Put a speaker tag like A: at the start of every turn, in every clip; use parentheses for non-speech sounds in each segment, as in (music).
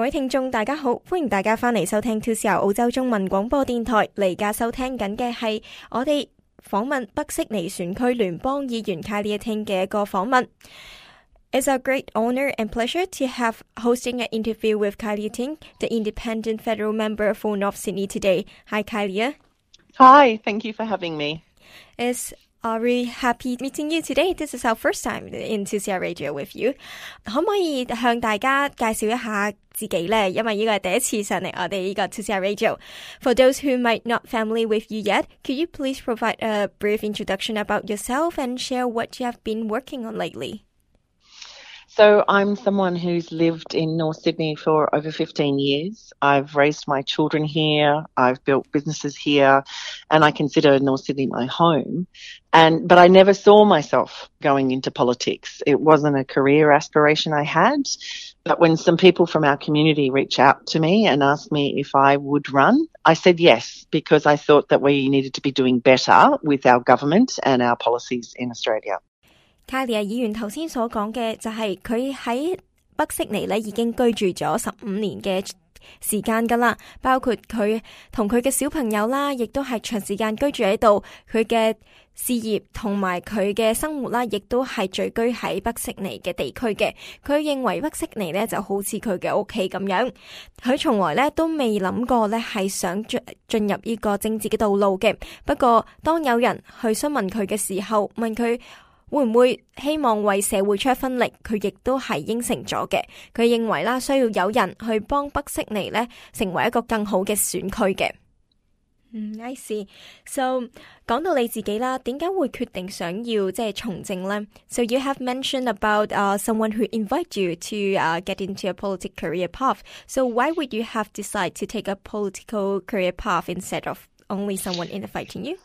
A: 各位聽眾，大家好，歡迎大家翻嚟收聽 2CR 澳洲中文廣播電台。嚟家收聽緊嘅係我哋訪問北悉尼選區聯邦議員 Kylie Ting 嘅一個訪問。It's a great honor and pleasure to have hosting an interview with Kylie Ting, the independent federal member for North Sydney today. Hi, Kylie.
B: Hi, thank you for having me.
A: It's are really happy meeting you today. This is our first time in 2CR Radio with you. 可唔可以向大家介绍一下自己呢？因为呢个系第一次上嚟我哋呢个 2CR Radio. For those who might not familiar with you yet, could you please provide a brief introduction about yourself and share what you have been working on lately?
B: So, I'm someone who's lived in North Sydney for over 15 years. I've raised my children here, I've built businesses here, and I consider North Sydney my home. And but I never saw myself going into politics. It wasn't a career aspiration I had. But when some people from our community reached out to me and asked me if I would run, I said yes because I thought that we needed to be doing better with our government and our policies in Australia.
A: 卡利亞議員頭先所講嘅就係佢喺北悉尼咧已經居住咗十五年嘅時間噶啦，包括佢同佢嘅小朋友啦，亦都係長時間居住喺度，佢嘅事業同埋佢嘅生活啦，亦都係聚居喺北悉尼嘅地區嘅。佢認為北悉尼咧就好似佢嘅屋企咁樣，佢從來咧都未諗過咧係想進進入呢個政治嘅道路嘅。不過當有人去詢問佢嘅時候，問佢。 會唔會希望為社會出一分力？佢亦都係應承咗嘅。佢認為啦，需要有人去幫北悉尼咧，成為一個更好嘅選區嘅。嗯，I see。So 講到你自己啦，點解會決定想要即係從政咧？So you have mentioned about uh someone who invite you to uh get into a political career path. So why would you have decided to take a political career path instead of only someone inviting you?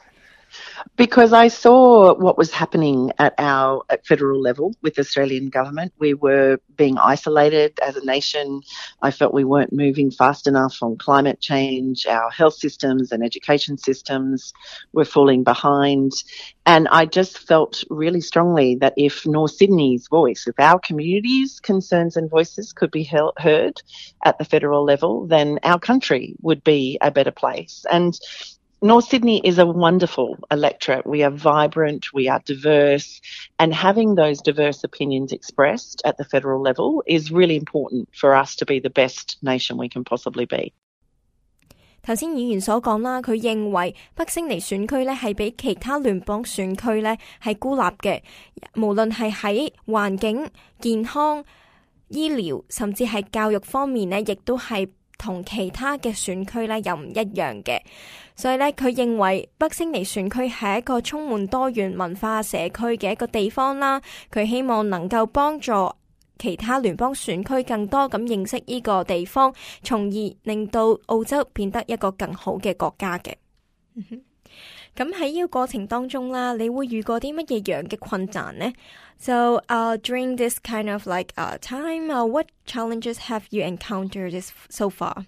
B: Because I saw what was happening at our at federal level with the Australian government. We were being isolated as a nation. I felt we weren't moving fast enough on climate change. Our health systems and education systems were falling behind. And I just felt really strongly that if North Sydney's voice, if our community's concerns and voices could be heard at the federal level, then our country would be a better place. And North Sydney is a wonderful electorate. We are vibrant, we are diverse, and having those diverse opinions expressed at the federal level is really important for us to be the best nation we can possibly be.
A: 头先议员所讲啦，佢认为北悉尼选区咧系比其他联邦选区咧系孤立嘅，无论系喺环境、健康、医疗，甚至系教育方面咧，亦都系。 同其他嘅選區咧又唔一樣嘅，所以咧佢認為北悉尼選區係一個充滿多元文化社區嘅一個地方啦。佢希望能夠幫助其他聯邦選區更多咁認識呢個地方，從而令到澳洲變得一個更好嘅國家嘅。 咁喺呢个过程当中啦，你会遇过啲乜嘢样嘅困难呢？So, uh, during this kind of like uh, time, uh, what challenges have you encountered this so far?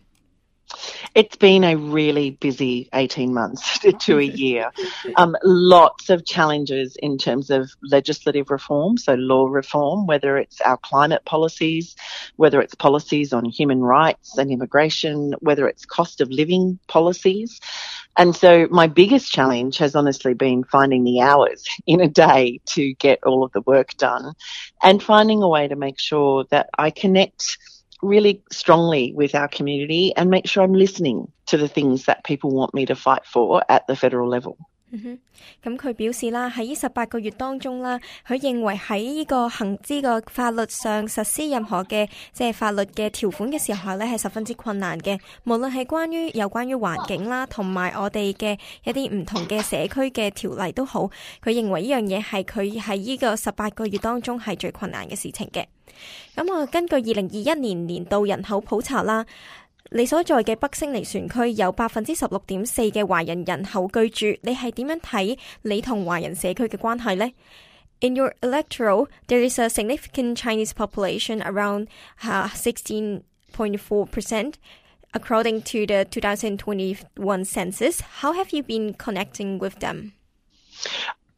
B: It's been a really busy 18 months (laughs) to a year. Um, lots of challenges in terms of legislative reform, so law reform, whether it's our climate policies, whether it's policies on human rights and immigration, whether it's cost of living policies. And so my biggest challenge has honestly been finding the hours (laughs) in a day to get all of the work done and finding a way to make sure that I connect really strongly with our community and make sure I'm listening to the things that people want me to fight for at the federal level.
A: 嗯哼，咁佢表示啦，喺呢十八個月當中啦，佢認為喺呢個行之個法律上實施任何嘅即係法律嘅條款嘅時候咧，係十分之困難嘅。無論係關於有關於環境啦，同埋我哋嘅一啲唔同嘅社區嘅條例都好，佢認為呢樣嘢係佢喺呢個十八個月當中係最困難嘅事情嘅。咁我根據二零二一年年度人口普查啦。 你所在嘅北悉尼选区有百分之十六点四嘅华人人口居住，你系点样睇你同华人社区嘅关系呢？In your electoral, there is a significant Chinese population around uh, 16.4%, according to the 2021 census. How have you been connecting with them?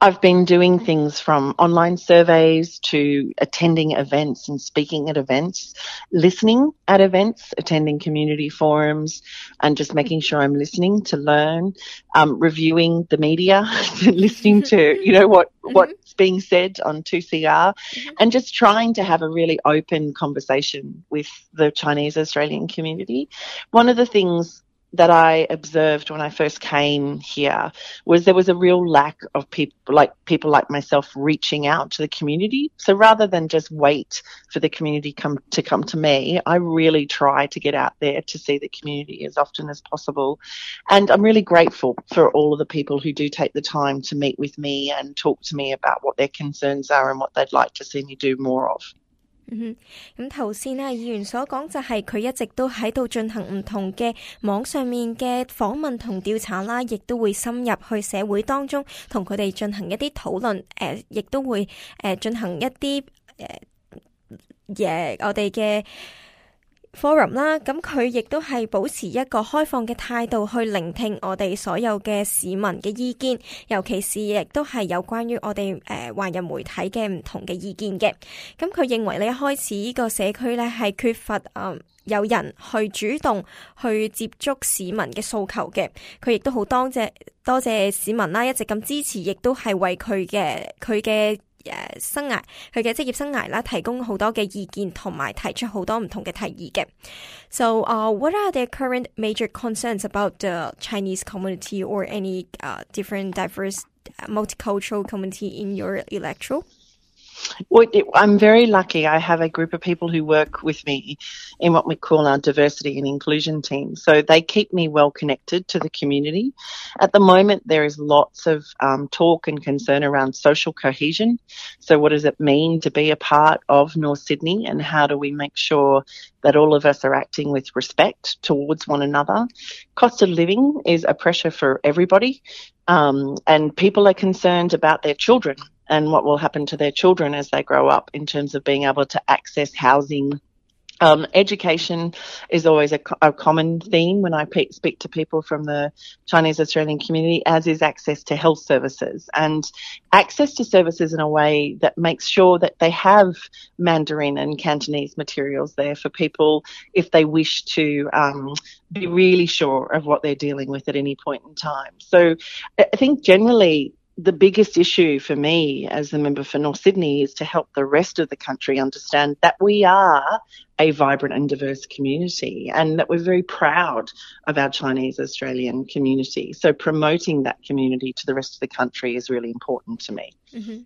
B: I've been doing things from online surveys to attending events and speaking at events, listening at events, attending community forums, and just making sure I'm listening to learn, um, reviewing the media, (laughs) listening to mm-hmm. you know what mm-hmm. what's being said on 2CR, mm-hmm. and just trying to have a really open conversation with the Chinese Australian community. One of the things that I observed when I first came here was there was a real lack of people like people like myself reaching out to the community. So rather than just wait for the community come to come to me, I really try to get out there to see the community as often as possible. And I'm really grateful for all of the people who do take the time to meet with me and talk to me about what their concerns are and what they'd like to see me do more of.
A: 嗯哼，咁頭先咧，議員所講就係佢一直都喺度進行唔同嘅網上面嘅訪問同調查啦，亦都會深入去社會當中同佢哋進行一啲討論，誒、呃，亦都會誒、呃、進行一啲誒嘢，我哋嘅。 forum 啦，咁佢亦都係保持一個開放嘅態度去聆聽我哋所有嘅市民嘅意見，尤其是亦都係有關於我哋誒華人媒體嘅唔同嘅意見嘅。咁佢認為呢，一開始呢個社區呢係缺乏誒、呃、有人去主動去接觸市民嘅訴求嘅。佢亦都好多謝多謝市民啦，一直咁支持，亦都係為佢嘅佢嘅。 诶生涯佢嘅职业生涯啦，提供好多嘅意见同埋提出好多唔同嘅提议嘅。So, uh, what are the current major concerns about the Chinese community or any uh, different diverse multicultural community in your electoral?
B: I'm very lucky. I have a group of people who work with me in what we call our diversity and inclusion team. So they keep me well connected to the community. At the moment, there is lots of um, talk and concern around social cohesion. So, what does it mean to be a part of North Sydney, and how do we make sure that all of us are acting with respect towards one another? Cost of living is a pressure for everybody. Um, and people are concerned about their children and what will happen to their children as they grow up in terms of being able to access housing. Um, education is always a, a, common theme when I pe- speak to people from the Chinese Australian community, as is access to health services and access to services in a way that makes sure that they have Mandarin and Cantonese materials there for people if they wish to um, be really sure of what they're dealing with at any point in time. So I think generally the biggest issue for me as the member for North Sydney is to help the rest of the country understand that we are a vibrant and diverse community and that we're very proud of our Chinese Australian community. So promoting that community to the rest of the country is really important to me.
A: Mm-hmm.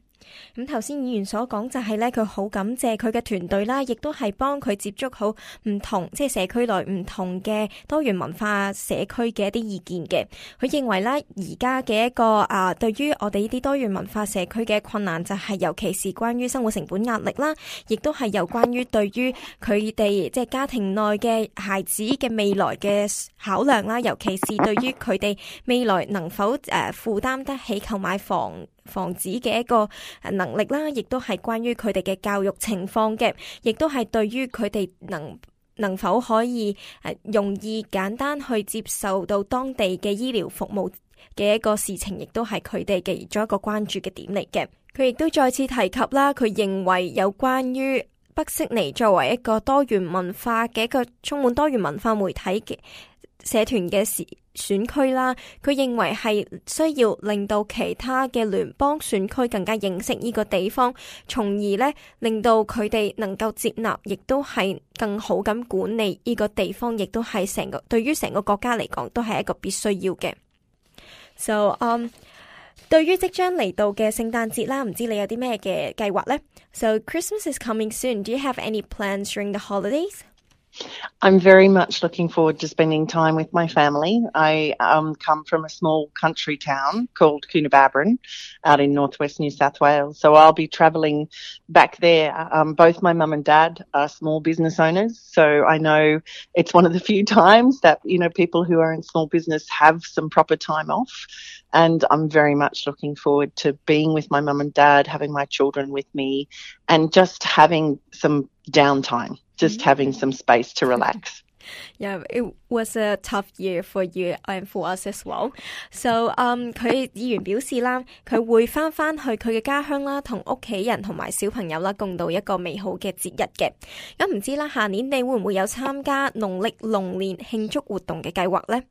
A: 咁頭先議員所講就係咧，佢好感謝佢嘅團隊啦，亦都係幫佢接觸好唔同即係社區內唔同嘅多元文化社區嘅一啲意見嘅。佢認為咧，而家嘅一個啊，對於我哋呢啲多元文化社區嘅困難就係，尤其是關於生活成本壓力啦，亦都係有關於對於佢哋即係家庭內嘅孩子嘅未來嘅考量啦，尤其是對於佢哋未來能否誒負擔得起購買房。 防止嘅一個能力啦，亦都係關於佢哋嘅教育情況嘅，亦都係對於佢哋能能否可以誒容易簡單去接受到當地嘅醫療服務嘅一個事情，亦都係佢哋嘅其中一個關注嘅點嚟嘅。佢亦都再次提及啦，佢認為有關於北悉尼作為一個多元文化嘅一個充滿多元文化媒體嘅。社團嘅選 選區啦，佢認為係需要令到其他嘅聯邦選區更加認識呢個地方，從而呢令到佢哋能夠接納，亦都係更好咁管理呢個地方，亦都係成個對於成個國家嚟講都係一個必須要嘅。So，嗯、um，對於即將嚟到嘅聖誕節啦，唔知你有啲咩嘅計劃呢？So Christmas is coming soon. Do you have any plans during the holidays?
B: I'm very much looking forward to spending time with my family. I um, come from a small country town called Coonabarabran out in northwest New South Wales. So I'll be travelling back there. Um, both my mum and dad are small business owners. So I know it's one of the few (laughs) times that, you know, people who are in small business have some proper time off. And I'm very much looking forward to being with my mum and dad, having my children with me, and just having some downtime just mm. having some space to relax.
A: Yeah, it was a tough year for you and for us as well. So, um，佢议员表示啦，佢会翻翻去佢嘅家乡啦，同屋企人同埋小朋友啦，共度一个美好嘅节日嘅。咁唔知啦，下年你会唔会有参加农历龙年庆祝活动嘅计划呢？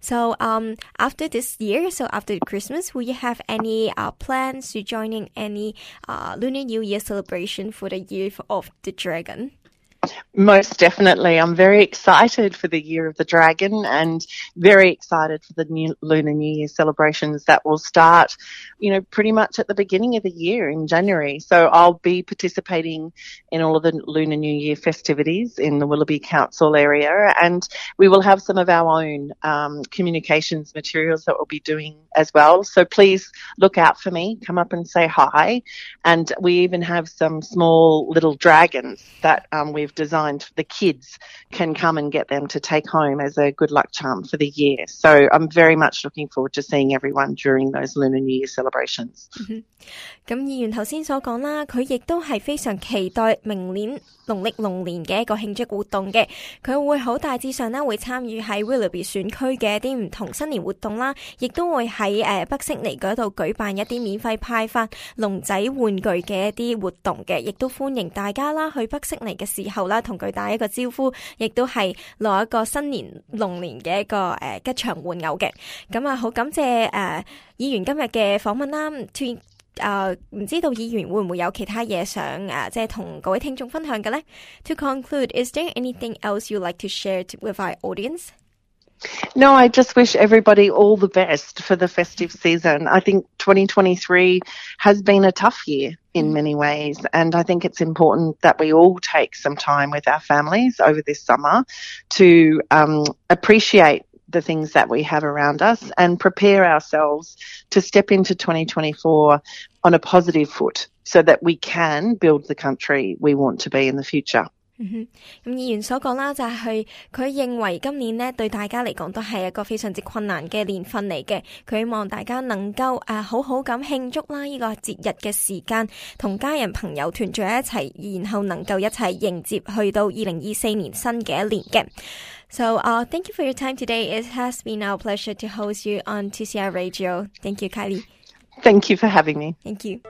A: So, um, after this year, so after Christmas, will you have any uh plans to joining any uh Lunar New Year celebration for the year of the dragon?
B: Most definitely. I'm very excited for the Year of the Dragon and very excited for the new Lunar New Year celebrations that will start, you know, pretty much at the beginning of the year in January. So I'll be participating in all of the Lunar New Year festivities in the Willoughby Council area and we will have some of our own um, communications materials that we'll be doing as well. So please look out for me, come up and say hi. And we even have some small little dragons that um, we've designed the kids can come and get them to take home as a good luck charm for the year. So I'm very much looking forward to seeing everyone during those Lunar New Year celebrations.
A: 咁议员头先所讲啦，佢亦都系非常期待明年农历龙年嘅一个庆祝活动嘅。佢会好大致上咧会参与喺 Willoughby 选区嘅一啲唔同新年活动啦，亦都会喺诶北悉尼嗰度举办一啲免费派发龙仔玩具嘅一啲活动嘅，亦都欢迎大家啦去北悉尼嘅时候啦，同 佢打一個招呼，亦都係攞一個新年龍年嘅一個誒吉祥玩偶嘅。咁啊，好感謝誒議員今日嘅訪問啦。誒，唔知道議員會唔會有其他嘢想誒，即係同各位聽眾分享嘅呢 To conclude, is there anything else you like to share with our audience?
B: No, I just wish everybody all the best for the festive season. I think 2023 has been a tough year in many ways, and I think it's important that we all take some time with our families over this summer to um, appreciate the things that we have around us and prepare ourselves to step into 2024 on a positive foot so that we can build the country we want to be in the future.
A: 咁議員所講啦，就係佢認為今年呢對大家嚟講都係一個非常之困難嘅年份嚟嘅。佢希望大家能夠誒好好咁慶祝啦呢個節日嘅時間，同家人朋友團聚一齊，然後能夠一齊迎接去到二零二四年新嘅一年嘅。So, uh, thank you for your time today. It has been our pleasure to host you on TCR Radio. Thank you, Kylie.
B: Thank you for having me.
A: Thank you.